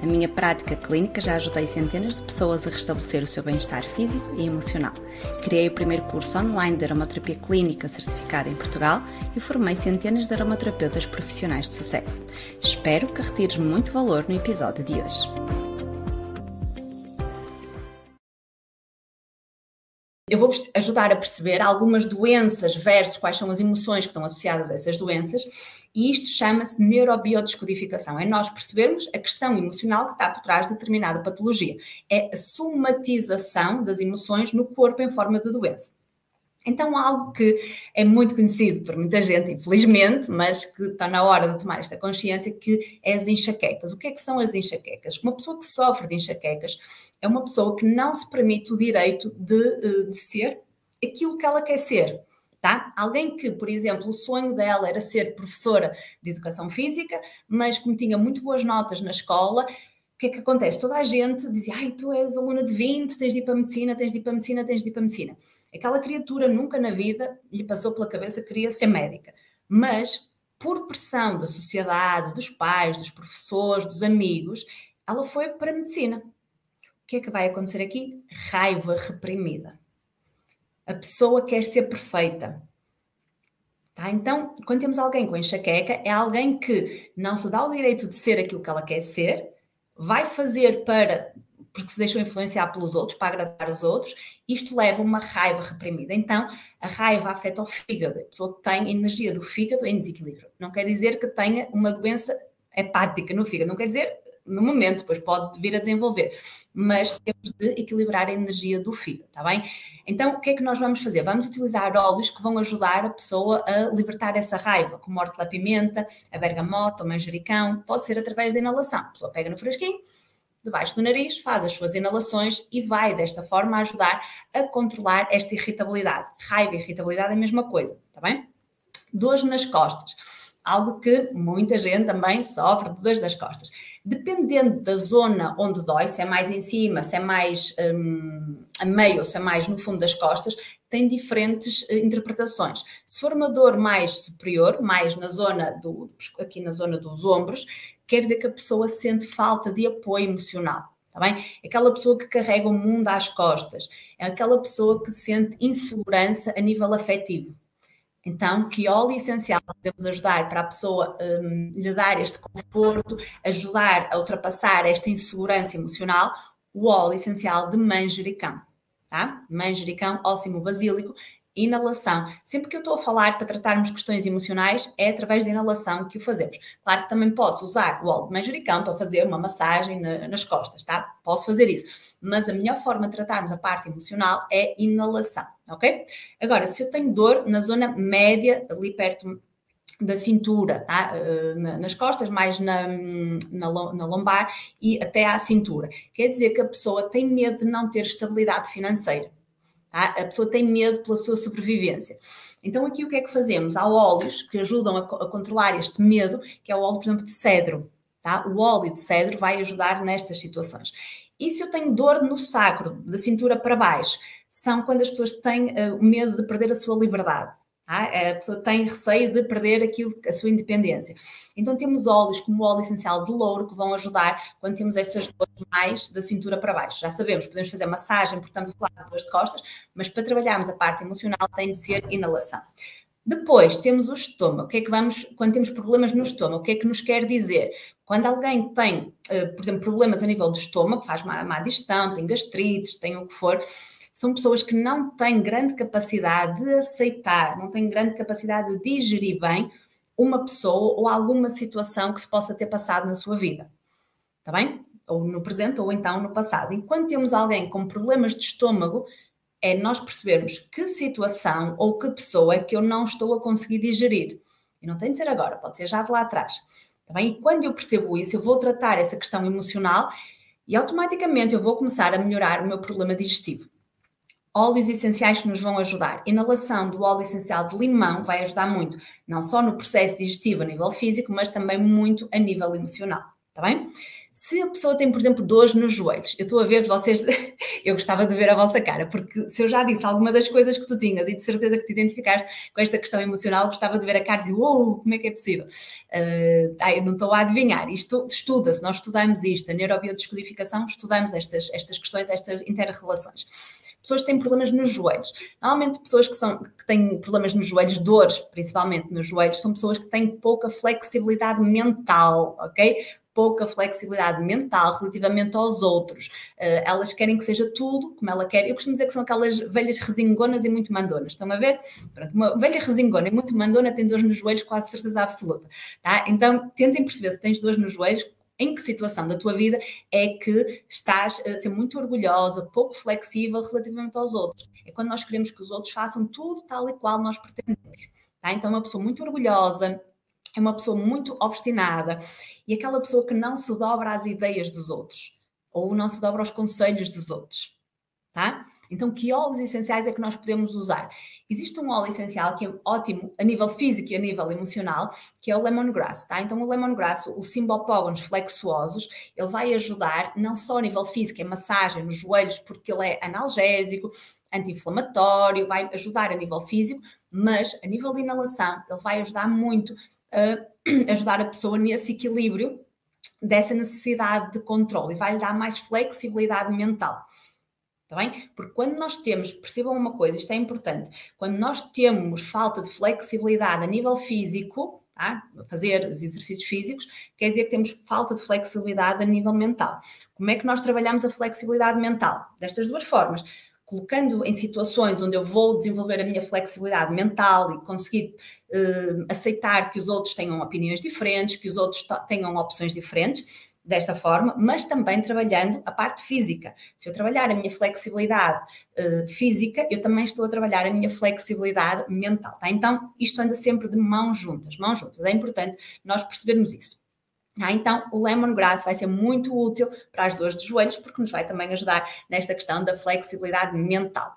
Na minha prática clínica já ajudei centenas de pessoas a restabelecer o seu bem-estar físico e emocional. Criei o primeiro curso online de aromaterapia clínica certificada em Portugal e formei centenas de aromaterapeutas profissionais de sucesso. Espero que retires muito valor no episódio de hoje. Vou-vos ajudar a perceber algumas doenças versus quais são as emoções que estão associadas a essas doenças, e isto chama-se neurobiodescodificação. É nós percebermos a questão emocional que está por trás de determinada patologia. É a somatização das emoções no corpo em forma de doença. Então, algo que é muito conhecido por muita gente, infelizmente, mas que está na hora de tomar esta consciência, que é as enxaquecas. O que é que são as enxaquecas? Uma pessoa que sofre de enxaquecas é uma pessoa que não se permite o direito de, eh, de ser aquilo que ela quer ser. Tá? Alguém que, por exemplo, o sonho dela era ser professora de educação física, mas como tinha muito boas notas na escola, o que é que acontece? Toda a gente dizia: Ai, tu és aluna de 20, tens de ir para a medicina, tens de ir para a medicina, tens de ir para a medicina. Aquela criatura nunca na vida lhe passou pela cabeça que queria ser médica, mas por pressão da sociedade, dos pais, dos professores, dos amigos, ela foi para a medicina. O que é que vai acontecer aqui? Raiva reprimida. A pessoa quer ser perfeita. Tá? Então, quando temos alguém com enxaqueca, é alguém que não se dá o direito de ser aquilo que ela quer ser, vai fazer para porque se deixam influenciar pelos outros, para agradar os outros, isto leva a uma raiva reprimida. Então, a raiva afeta o fígado. A pessoa tem energia do fígado em desequilíbrio. Não quer dizer que tenha uma doença hepática no fígado, não quer dizer no momento, depois pode vir a desenvolver, mas temos de equilibrar a energia do fígado, está bem? Então, o que é que nós vamos fazer? Vamos utilizar óleos que vão ajudar a pessoa a libertar essa raiva, como a hortelã-pimenta, a bergamota, o manjericão, pode ser através da inalação. A pessoa pega no fresquinho, debaixo do nariz, faz as suas inalações e vai desta forma ajudar a controlar esta irritabilidade. Raiva e irritabilidade é a mesma coisa, está bem? Dores nas costas. Algo que muita gente também sofre de dores das costas. Dependendo da zona onde dói, se é mais em cima, se é mais um, a meio ou se é mais no fundo das costas, tem diferentes uh, interpretações. Se for uma dor mais superior, mais na zona do, aqui na zona dos ombros, quer dizer que a pessoa sente falta de apoio emocional. Tá bem? Aquela pessoa que carrega o mundo às costas, é aquela pessoa que sente insegurança a nível afetivo. Então, que óleo essencial podemos ajudar para a pessoa um, lhe dar este conforto, ajudar a ultrapassar esta insegurança emocional? O óleo essencial de manjericão, tá? Manjericão, óssimo basílico, inalação. Sempre que eu estou a falar para tratarmos questões emocionais, é através da inalação que o fazemos. Claro que também posso usar o óleo de manjericão para fazer uma massagem na, nas costas, tá? Posso fazer isso. Mas a melhor forma de tratarmos a parte emocional é inalação, ok? Agora, se eu tenho dor na zona média, ali perto da cintura, tá? Eh, nas costas, mais na, na, na, lombar e até à cintura. Quer dizer que a pessoa tem medo de não ter estabilidade financeira. Tá? A pessoa tem medo pela sua sobrevivência. Então, aqui o que é que fazemos? Há óleos que ajudam a, a controlar este medo, que é o óleo, por exemplo, de cedro. Tá? O óleo de cedro vai ajudar nestas situações. E se eu tenho dor no sacro, da cintura para baixo, são quando as pessoas têm uh, medo de perder a sua liberdade. Tá? A pessoa tem receio de perder aquilo, a sua independência. Então temos óleos como o óleo essencial de louro que vão ajudar quando temos essas dores mais da cintura para baixo. Já sabemos, podemos fazer massagem porque estamos a falar de dores de costas, mas para trabalharmos a parte emocional tem de ser inalação. Depois temos o estômago. O que é que vamos, quando temos problemas no estômago, o que é que nos quer dizer? Quando alguém tem, eh, por exemplo, problemas a nível do estômago, faz má, má digestão, tem gastrites, tem o que for, são pessoas que não têm grande capacidade de aceitar, não têm grande capacidade de digerir bem uma pessoa ou alguma situação que se possa ter passado na sua vida. Está bem? Ou no presente ou então no passado. Enquanto temos alguém com problemas de estômago, é nós percebermos que situação ou que pessoa é que eu não estou a conseguir digerir. E não tem de ser agora, pode ser já de lá atrás. Tá bem? E quando eu percebo isso, eu vou tratar essa questão emocional e automaticamente eu vou começar a melhorar o meu problema digestivo. Óleos essenciais que nos vão ajudar. Inalação do óleo essencial de limão vai ajudar muito, não só no processo digestivo a nível físico, mas também muito a nível emocional, tá bem? Se a pessoa tem, por exemplo, dores nos joelhos, eu estou a ver vocês, eu gostava de ver a vossa cara, porque se eu já disse alguma das coisas que tu tinhas e de certeza que te identificaste com esta questão emocional, gostava de ver a cara e dizer, uou, como é que é possível? Uh, não estou a adivinhar, isto estuda-se, nós estudamos isto, a neurobiodescodificação, estudamos estas, estas questões, estas interrelações pessoas que têm problemas nos joelhos. Normalmente, pessoas que, são, que têm problemas nos joelhos, dores principalmente nos joelhos, são pessoas que têm pouca flexibilidade mental, ok? Pouca flexibilidade mental relativamente aos outros. Uh, elas querem que seja tudo como ela quer. Eu costumo dizer que são aquelas velhas resingonas e muito mandonas. Estão a ver? Pronto, uma velha resingona e muito mandona tem dores nos joelhos, quase certeza absoluta. Tá? Então, tentem perceber se tens dores nos joelhos, em que situação da tua vida é que estás a ser muito orgulhosa, pouco flexível relativamente aos outros. É quando nós queremos que os outros façam tudo tal e qual nós pretendemos. Tá? Então, uma pessoa muito orgulhosa, é uma pessoa muito obstinada e aquela pessoa que não se dobra às ideias dos outros ou não se dobra aos conselhos dos outros. Tá? Então, que óleos essenciais é que nós podemos usar? Existe um óleo essencial que é ótimo a nível físico e a nível emocional, que é o lemongrass, tá? Então, o lemongrass, o simbopógonos flexuosos, ele vai ajudar não só a nível físico, em massagem nos joelhos, porque ele é analgésico, anti-inflamatório, vai ajudar a nível físico, mas a nível de inalação, ele vai ajudar muito a ajudar a pessoa nesse equilíbrio dessa necessidade de controle e vai lhe dar mais flexibilidade mental. Está bem? Porque quando nós temos, percebam uma coisa, isto é importante, quando nós temos falta de flexibilidade a nível físico, tá? fazer os exercícios físicos, quer dizer que temos falta de flexibilidade a nível mental. Como é que nós trabalhamos a flexibilidade mental? Destas duas formas. Colocando em situações onde eu vou desenvolver a minha flexibilidade mental e conseguir uh, aceitar que os outros tenham opiniões diferentes, que os outros tenham opções diferentes, desta forma, mas também trabalhando a parte física. Se eu trabalhar a minha flexibilidade uh, física, eu também estou a trabalhar a minha flexibilidade mental. Tá? Então, isto anda sempre de mãos juntas, mãos juntas. É importante nós percebermos isso. Ah, então, o lemongrass vai ser muito útil para as dores dos joelhos, porque nos vai também ajudar nesta questão da flexibilidade mental.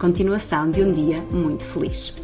Continuação de um dia muito feliz.